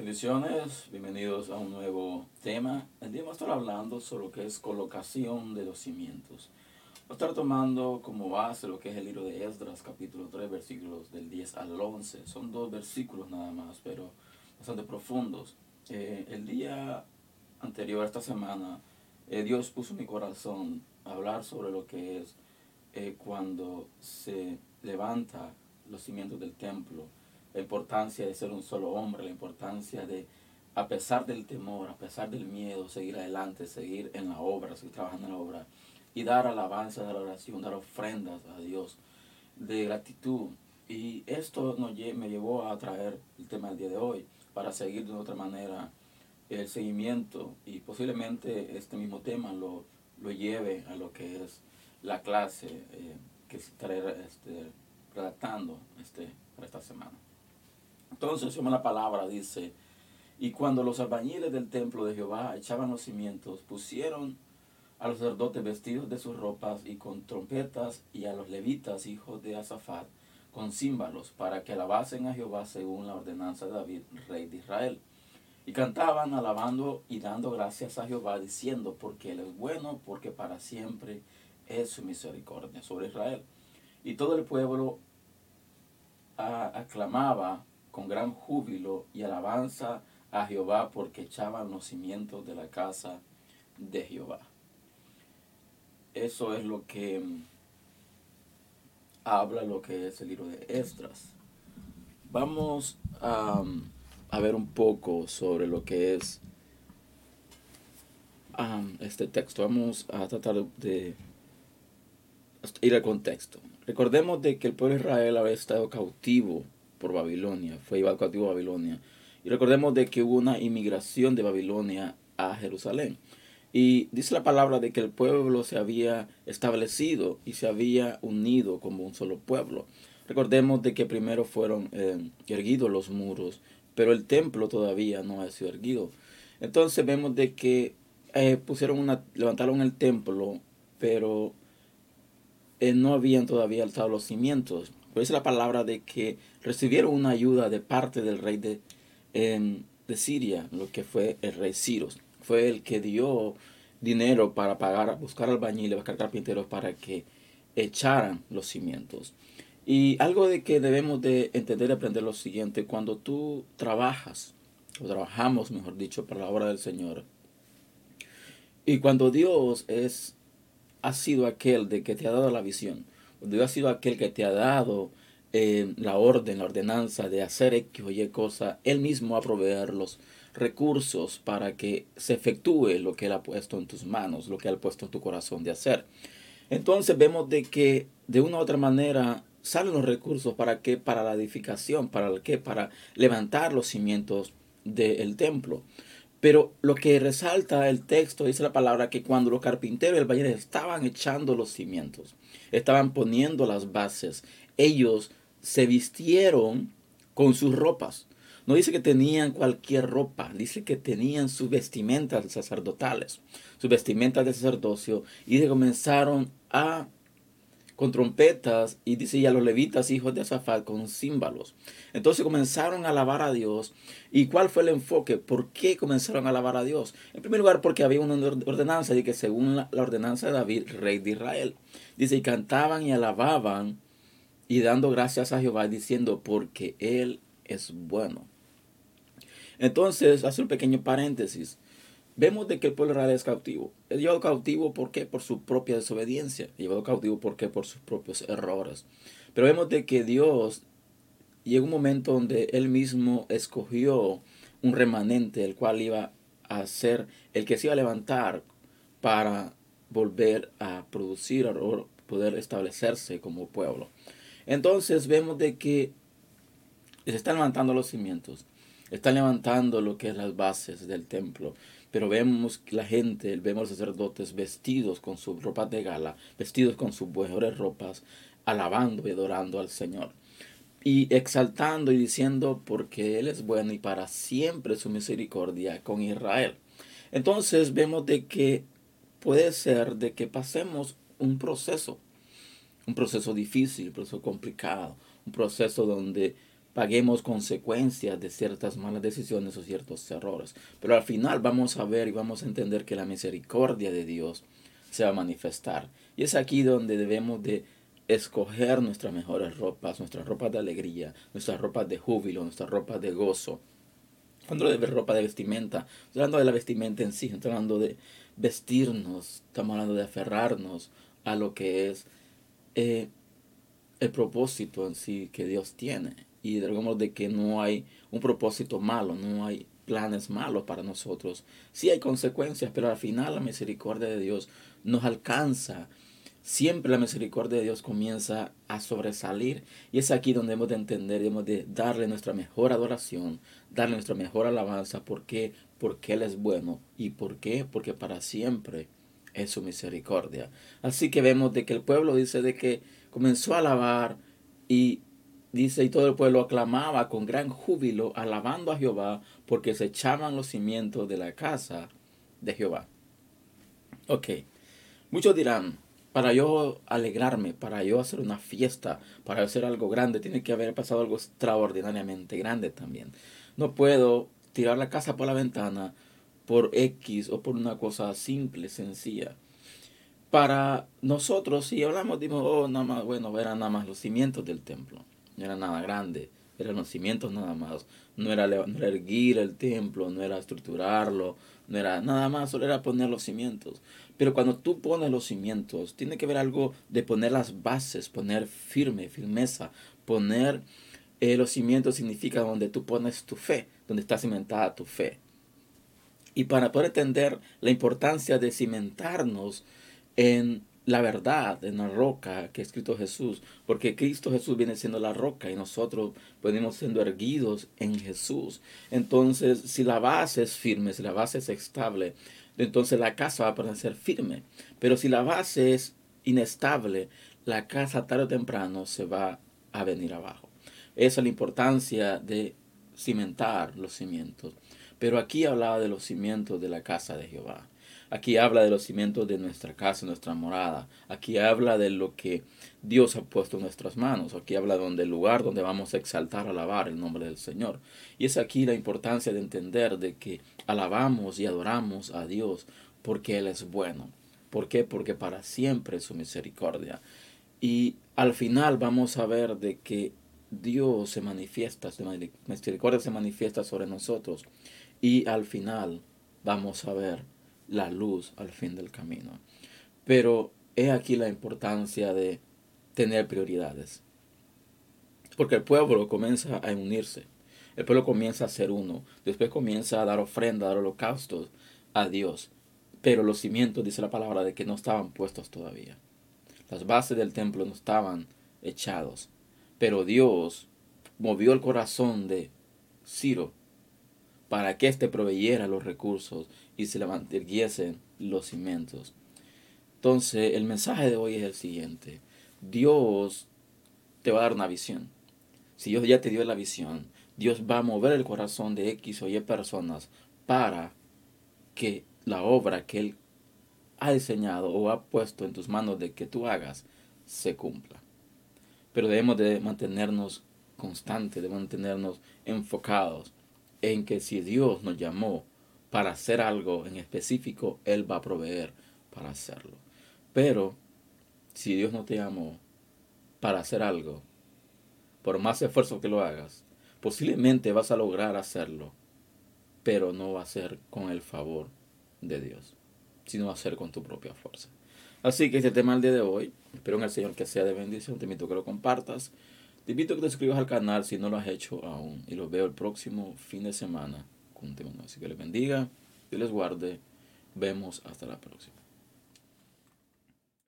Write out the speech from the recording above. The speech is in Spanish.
Bendiciones, bienvenidos a un nuevo tema. El día vamos a estar hablando sobre lo que es colocación de los cimientos. Voy a estar tomando como base lo que es el libro de Esdras, capítulo 3, versículos del 10 al 11. Son dos versículos nada más, pero bastante profundos. Eh, el día anterior, esta semana, eh, Dios puso en mi corazón hablar sobre lo que es eh, cuando se levanta los cimientos del templo la importancia de ser un solo hombre, la importancia de, a pesar del temor, a pesar del miedo, seguir adelante, seguir en la obra, seguir trabajando en la obra y dar alabanza, dar oración, dar ofrendas a Dios de gratitud. Y esto nos, me llevó a traer el tema del día de hoy para seguir de otra manera el seguimiento y posiblemente este mismo tema lo, lo lleve a lo que es la clase eh, que estaré este, redactando este, para esta semana. Entonces, la palabra dice, y cuando los albañiles del templo de Jehová echaban los cimientos, pusieron a los sacerdotes vestidos de sus ropas y con trompetas, y a los levitas, hijos de Azafat, con címbalos, para que alabasen a Jehová según la ordenanza de David, rey de Israel. Y cantaban alabando y dando gracias a Jehová, diciendo, porque Él es bueno, porque para siempre es su misericordia sobre Israel. Y todo el pueblo aclamaba con gran júbilo y alabanza a Jehová porque echaban los cimientos de la casa de Jehová. Eso es lo que mm, habla lo que es el libro de Estras. Vamos a, a ver un poco sobre lo que es este texto. Vamos a tratar de ir al contexto. Recordemos de que el pueblo de Israel había estado cautivo por Babilonia, fue llevado a Babilonia. Y recordemos de que hubo una inmigración de Babilonia a Jerusalén. Y dice la palabra de que el pueblo se había establecido y se había unido como un solo pueblo. Recordemos de que primero fueron eh, erguidos los muros, pero el templo todavía no ha sido erguido. Entonces vemos de que eh, pusieron una, levantaron el templo, pero eh, no habían todavía alzado los cimientos. Pero es la palabra de que recibieron una ayuda de parte del rey de, em, de Siria, lo que fue el rey Cyrus. Fue el que dio dinero para pagar, buscar albañiles, buscar carpinteros para que echaran los cimientos. Y algo de que debemos de entender y aprender lo siguiente, cuando tú trabajas, o trabajamos, mejor dicho, para la obra del Señor, y cuando Dios es, ha sido aquel de que te ha dado la visión, Dios ha sido aquel que te ha dado eh, la orden, la ordenanza de hacer X o Y cosa, Él mismo va a proveer los recursos para que se efectúe lo que Él ha puesto en tus manos, lo que Él ha puesto en tu corazón de hacer. Entonces vemos de que de una u otra manera salen los recursos para que para la edificación, para el que para levantar los cimientos del templo. Pero lo que resalta el texto dice la palabra que cuando los carpinteros y el estaban echando los cimientos, estaban poniendo las bases, ellos se vistieron con sus ropas. No dice que tenían cualquier ropa, dice que tenían sus vestimentas sacerdotales, sus vestimentas de sacerdocio, y comenzaron a con trompetas y dice y a los levitas hijos de Azafat con címbalos. Entonces comenzaron a alabar a Dios. ¿Y cuál fue el enfoque? ¿Por qué comenzaron a alabar a Dios? En primer lugar porque había una ordenanza y que según la, ordenanza de David, rey de Israel, dice y cantaban y alababan y dando gracias a Jehová diciendo porque Él es bueno. Entonces, hace un pequeño paréntesis vemos de que el pueblo real es cautivo. Es llevado cautivo, ¿por qué? Por su propia desobediencia. Es llevado cautivo, ¿por qué? Por sus propios errores. Pero vemos de que Dios llega un momento donde Él mismo escogió un remanente, el cual iba a ser el que se iba a levantar para volver a producir o poder establecerse como pueblo. Entonces vemos de que se están levantando los cimientos, están levantando lo que es las bases del templo. Pero vemos la gente, vemos los sacerdotes vestidos con sus ropas de gala, vestidos con sus mejores ropas, alabando y adorando al Señor. Y exaltando y diciendo porque Él es bueno y para siempre su misericordia con Israel. Entonces vemos de que puede ser de que pasemos un proceso, un proceso difícil, un proceso complicado, un proceso donde paguemos consecuencias de ciertas malas decisiones o ciertos errores. Pero al final vamos a ver y vamos a entender que la misericordia de Dios se va a manifestar. Y es aquí donde debemos de escoger nuestras mejores ropas, nuestras ropas de alegría, nuestras ropas de júbilo, nuestras ropas de gozo. Cuando de ropa de vestimenta, hablando de la vestimenta en sí, hablando de vestirnos, estamos hablando de aferrarnos a lo que es eh, el propósito en sí que Dios tiene. Y digamos de que no hay un propósito malo, no hay planes malos para nosotros. Sí hay consecuencias, pero al final la misericordia de Dios nos alcanza. Siempre la misericordia de Dios comienza a sobresalir y es aquí donde hemos de entender, hemos de darle nuestra mejor adoración, darle nuestra mejor alabanza. ¿Por qué? Porque Él es bueno. ¿Y por qué? Porque para siempre es su misericordia. Así que vemos de que el pueblo dice de que comenzó a alabar y dice, y todo el pueblo aclamaba con gran júbilo, alabando a Jehová, porque se echaban los cimientos de la casa de Jehová. Ok, muchos dirán, para yo alegrarme, para yo hacer una fiesta, para hacer algo grande, tiene que haber pasado algo extraordinariamente grande también. No puedo tirar la casa por la ventana por X o por una cosa simple, sencilla para nosotros, si hablamos, dimos, oh, nada más, bueno, eran nada más los cimientos del templo, no era nada grande, eran los cimientos nada más, no era, no erguir el templo, no era estructurarlo, no era nada más, solo era poner los cimientos. Pero cuando tú pones los cimientos, tiene que ver algo de poner las bases, poner firme, firmeza, poner eh, los cimientos significa donde tú pones tu fe, donde está cimentada tu fe. Y para poder entender la importancia de cimentarnos, en la verdad, en la roca que ha escrito Jesús, porque Cristo Jesús viene siendo la roca y nosotros venimos siendo erguidos en Jesús. Entonces, si la base es firme, si la base es estable, entonces la casa va a permanecer firme. Pero si la base es inestable, la casa tarde o temprano se va a venir abajo. Esa es la importancia de cimentar los cimientos. Pero aquí hablaba de los cimientos de la casa de Jehová. Aquí habla de los cimientos de nuestra casa, nuestra morada. Aquí habla de lo que Dios ha puesto en nuestras manos. Aquí habla del lugar donde vamos a exaltar, alabar el nombre del Señor. Y es aquí la importancia de entender de que alabamos y adoramos a Dios porque Él es bueno. ¿Por qué? Porque para siempre es su misericordia. Y al final vamos a ver de que Dios se manifiesta, su misericordia se manifiesta sobre nosotros. Y al final vamos a ver la luz al fin del camino. Pero he aquí la importancia de tener prioridades. Porque el pueblo comienza a unirse. El pueblo comienza a ser uno. Después comienza a dar ofrenda, a dar holocaustos a Dios. Pero los cimientos, dice la palabra, de que no estaban puestos todavía. Las bases del templo no estaban echados. Pero Dios movió el corazón de Ciro para que éste proveyera los recursos y se levantiesen los cimientos. Entonces, el mensaje de hoy es el siguiente. Dios te va a dar una visión. Si Dios ya te dio la visión, Dios va a mover el corazón de X o Y personas para que la obra que Él ha diseñado o ha puesto en tus manos de que tú hagas se cumpla. Pero debemos de mantenernos constantes, de mantenernos enfocados en que si Dios nos llamó para hacer algo en específico, Él va a proveer para hacerlo. Pero si Dios no te llamó para hacer algo, por más esfuerzo que lo hagas, posiblemente vas a lograr hacerlo, pero no va a ser con el favor de Dios, sino va a ser con tu propia fuerza. Así que este tema el día de hoy, espero en el Señor que sea de bendición, te invito a que lo compartas te invito a que te suscribas al canal si no lo has hecho aún. Y los veo el próximo fin de semana con un tema Así que les bendiga, y les guarde. Vemos hasta la próxima.